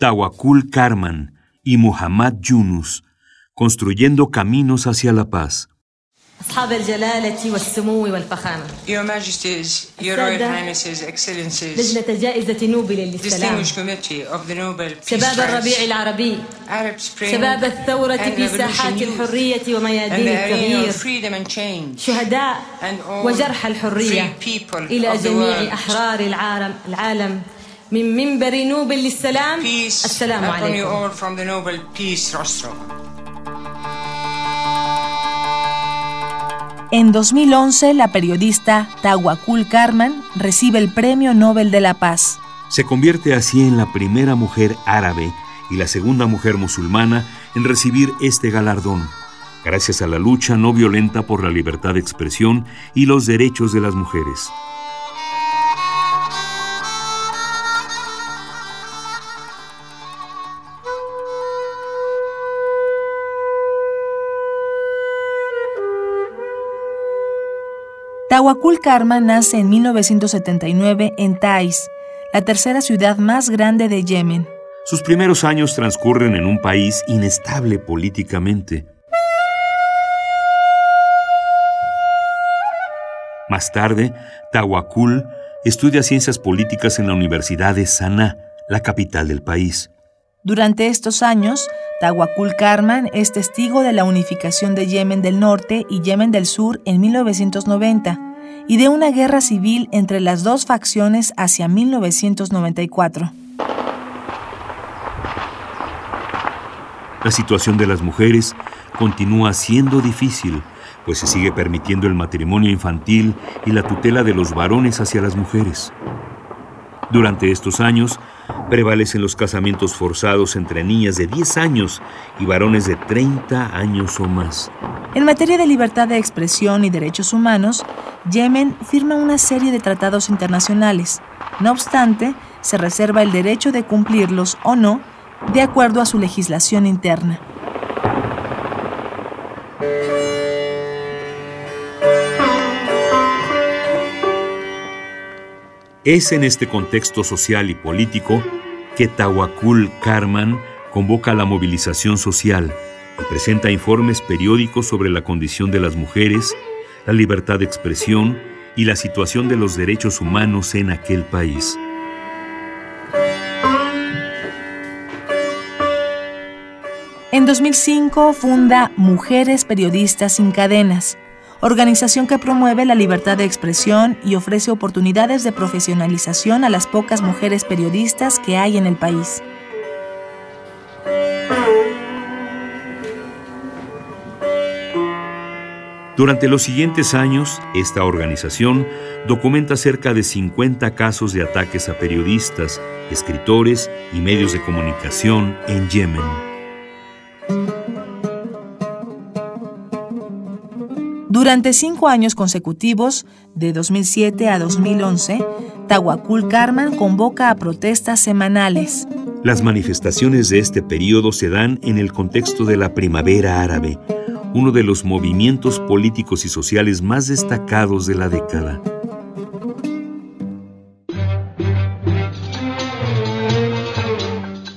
Tawakul Karman y Muhammad Yunus, construyendo caminos hacia la paz. أصحاب الجلالة والسمو والفخامة Your Majesties, Your Royal Highnesses, Excellencies, لجنة جائزة نوبل للسلام distinguished committee of the Nobel Peace شباب الربيع Prize, العربي Arab Spring, شباب الثورة and في ساحات Revolution Youth, الحرية and وميادين التغيير freedom and change, شهداء and all وجرحى الحرية free people إلى of the جميع world. أحرار العالم العالم من منبر نوبل للسلام peace السلام upon you عليكم all from the Nobel Peace Rostrum. En 2011, la periodista Tawakul Karman recibe el Premio Nobel de la Paz. Se convierte así en la primera mujer árabe y la segunda mujer musulmana en recibir este galardón, gracias a la lucha no violenta por la libertad de expresión y los derechos de las mujeres. Tawakul Karman nace en 1979 en Taiz, la tercera ciudad más grande de Yemen. Sus primeros años transcurren en un país inestable políticamente. Más tarde, Tawakul estudia ciencias políticas en la Universidad de Sanaa, la capital del país. Durante estos años, Tawakul Karman es testigo de la unificación de Yemen del Norte y Yemen del Sur en 1990 y de una guerra civil entre las dos facciones hacia 1994. La situación de las mujeres continúa siendo difícil, pues se sigue permitiendo el matrimonio infantil y la tutela de los varones hacia las mujeres. Durante estos años, prevalecen los casamientos forzados entre niñas de 10 años y varones de 30 años o más. En materia de libertad de expresión y derechos humanos, Yemen firma una serie de tratados internacionales. No obstante, se reserva el derecho de cumplirlos o no de acuerdo a su legislación interna. Es en este contexto social y político que Tawakul Karman convoca la movilización social y presenta informes periódicos sobre la condición de las mujeres, la libertad de expresión y la situación de los derechos humanos en aquel país. En 2005 funda Mujeres Periodistas Sin Cadenas, organización que promueve la libertad de expresión y ofrece oportunidades de profesionalización a las pocas mujeres periodistas que hay en el país. Durante los siguientes años, esta organización documenta cerca de 50 casos de ataques a periodistas, escritores y medios de comunicación en Yemen. Durante cinco años consecutivos, de 2007 a 2011, Tawakul Karman convoca a protestas semanales. Las manifestaciones de este periodo se dan en el contexto de la primavera árabe, uno de los movimientos políticos y sociales más destacados de la década.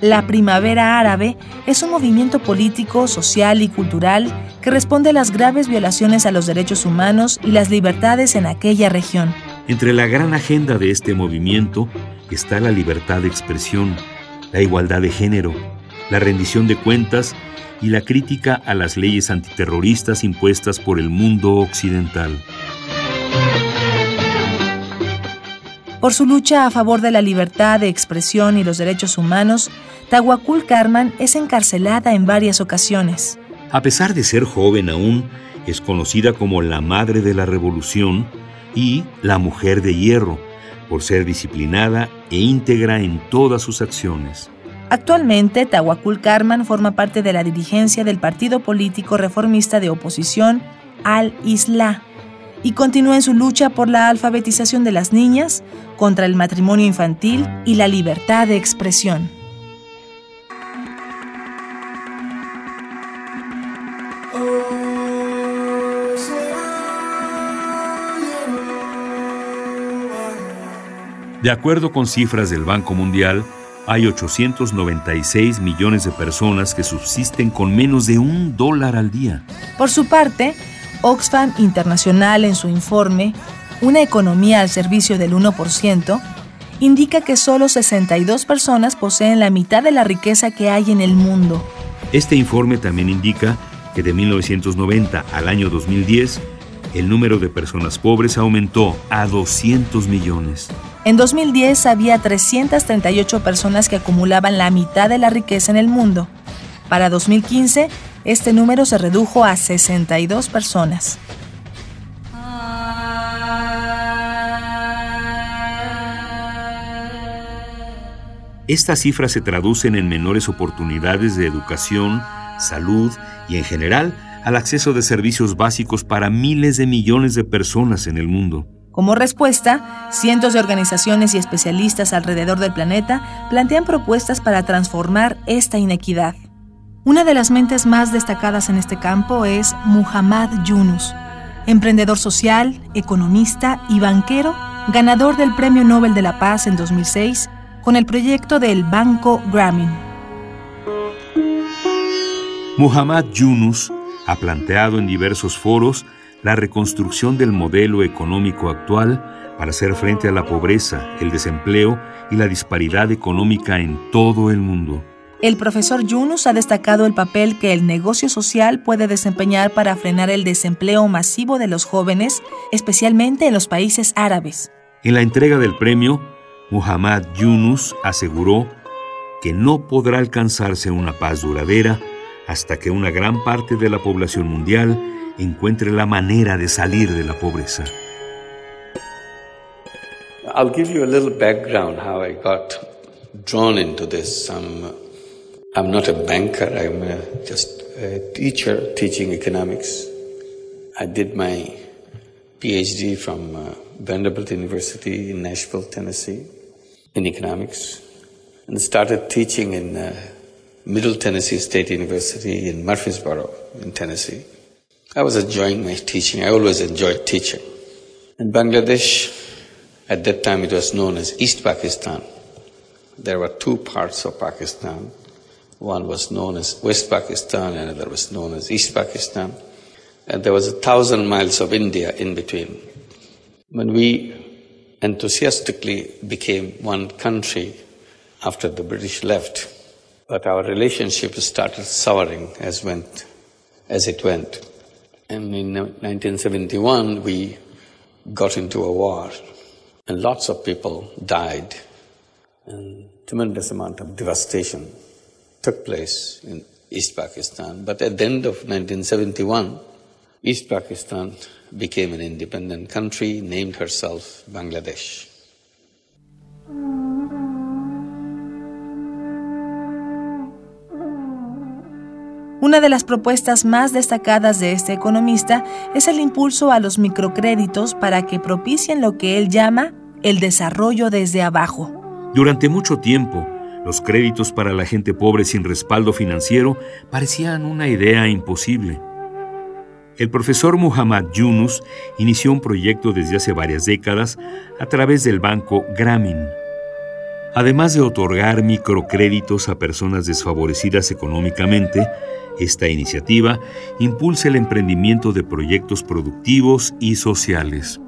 La Primavera Árabe es un movimiento político, social y cultural que responde a las graves violaciones a los derechos humanos y las libertades en aquella región. Entre la gran agenda de este movimiento está la libertad de expresión, la igualdad de género, la rendición de cuentas y la crítica a las leyes antiterroristas impuestas por el mundo occidental. Por su lucha a favor de la libertad de expresión y los derechos humanos, Tawakul Karman es encarcelada en varias ocasiones. A pesar de ser joven aún, es conocida como la madre de la revolución y la mujer de hierro, por ser disciplinada e íntegra en todas sus acciones. Actualmente, Tahuacul Karman forma parte de la dirigencia del partido político reformista de oposición Al-Isla y continúa en su lucha por la alfabetización de las niñas, contra el matrimonio infantil y la libertad de expresión. De acuerdo con cifras del Banco Mundial, hay 896 millones de personas que subsisten con menos de un dólar al día. Por su parte, Oxfam Internacional en su informe Una economía al servicio del 1%, indica que solo 62 personas poseen la mitad de la riqueza que hay en el mundo. Este informe también indica que de 1990 al año 2010, el número de personas pobres aumentó a 200 millones. En 2010 había 338 personas que acumulaban la mitad de la riqueza en el mundo. Para 2015, este número se redujo a 62 personas. Estas cifras se traducen en menores oportunidades de educación, salud y en general al acceso de servicios básicos para miles de millones de personas en el mundo. Como respuesta, cientos de organizaciones y especialistas alrededor del planeta plantean propuestas para transformar esta inequidad. Una de las mentes más destacadas en este campo es Muhammad Yunus, emprendedor social, economista y banquero, ganador del Premio Nobel de la Paz en 2006 con el proyecto del Banco Grameen. Muhammad Yunus ha planteado en diversos foros la reconstrucción del modelo económico actual para hacer frente a la pobreza, el desempleo y la disparidad económica en todo el mundo. El profesor Yunus ha destacado el papel que el negocio social puede desempeñar para frenar el desempleo masivo de los jóvenes, especialmente en los países árabes. En la entrega del premio, Muhammad Yunus aseguró que no podrá alcanzarse una paz duradera hasta que una gran parte de la población mundial encuentre la manera de salir de la pobreza. I'll give you a little background how I got drawn into this. I'm, I'm not a banker, I'm a, just a teacher teaching economics. I did my PhD from uh, Vanderbilt University in Nashville, Tennessee, in economics, and started teaching in uh, Middle Tennessee State University in Murfreesboro, in Tennessee. I was enjoying my teaching. I always enjoyed teaching. In Bangladesh, at that time it was known as East Pakistan. There were two parts of Pakistan. One was known as West Pakistan, another was known as East Pakistan. And there was a thousand miles of India in between. When we enthusiastically became one country after the British left, but our relationship started souring as went as it went. And in 1971, we got into a war, and lots of people died, and tremendous amount of devastation took place in East Pakistan. But at the end of 1971, East Pakistan became an independent country, named herself Bangladesh. Una de las propuestas más destacadas de este economista es el impulso a los microcréditos para que propicien lo que él llama el desarrollo desde abajo. Durante mucho tiempo, los créditos para la gente pobre sin respaldo financiero parecían una idea imposible. El profesor Muhammad Yunus inició un proyecto desde hace varias décadas a través del banco Grameen. Además de otorgar microcréditos a personas desfavorecidas económicamente, esta iniciativa impulsa el emprendimiento de proyectos productivos y sociales.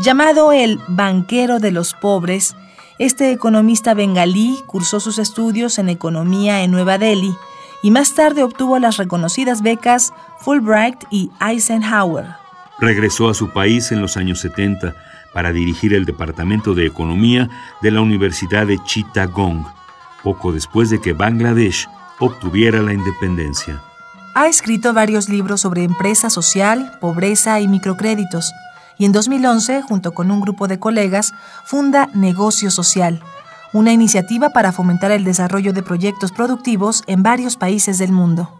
Llamado el banquero de los pobres, este economista bengalí cursó sus estudios en economía en Nueva Delhi y más tarde obtuvo las reconocidas becas Fulbright y Eisenhower. Regresó a su país en los años 70 para dirigir el Departamento de Economía de la Universidad de Chittagong, poco después de que Bangladesh obtuviera la independencia. Ha escrito varios libros sobre empresa social, pobreza y microcréditos, y en 2011, junto con un grupo de colegas, funda Negocio Social, una iniciativa para fomentar el desarrollo de proyectos productivos en varios países del mundo.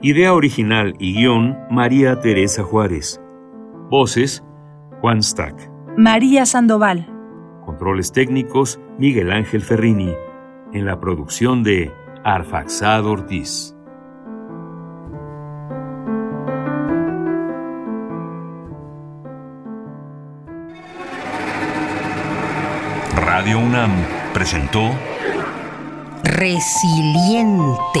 Idea original y guion María Teresa Juárez. Voces Juan Stack. María Sandoval. Controles técnicos Miguel Ángel Ferrini. En la producción de Arfaxad Ortiz. Radio UNAM presentó Resiliente.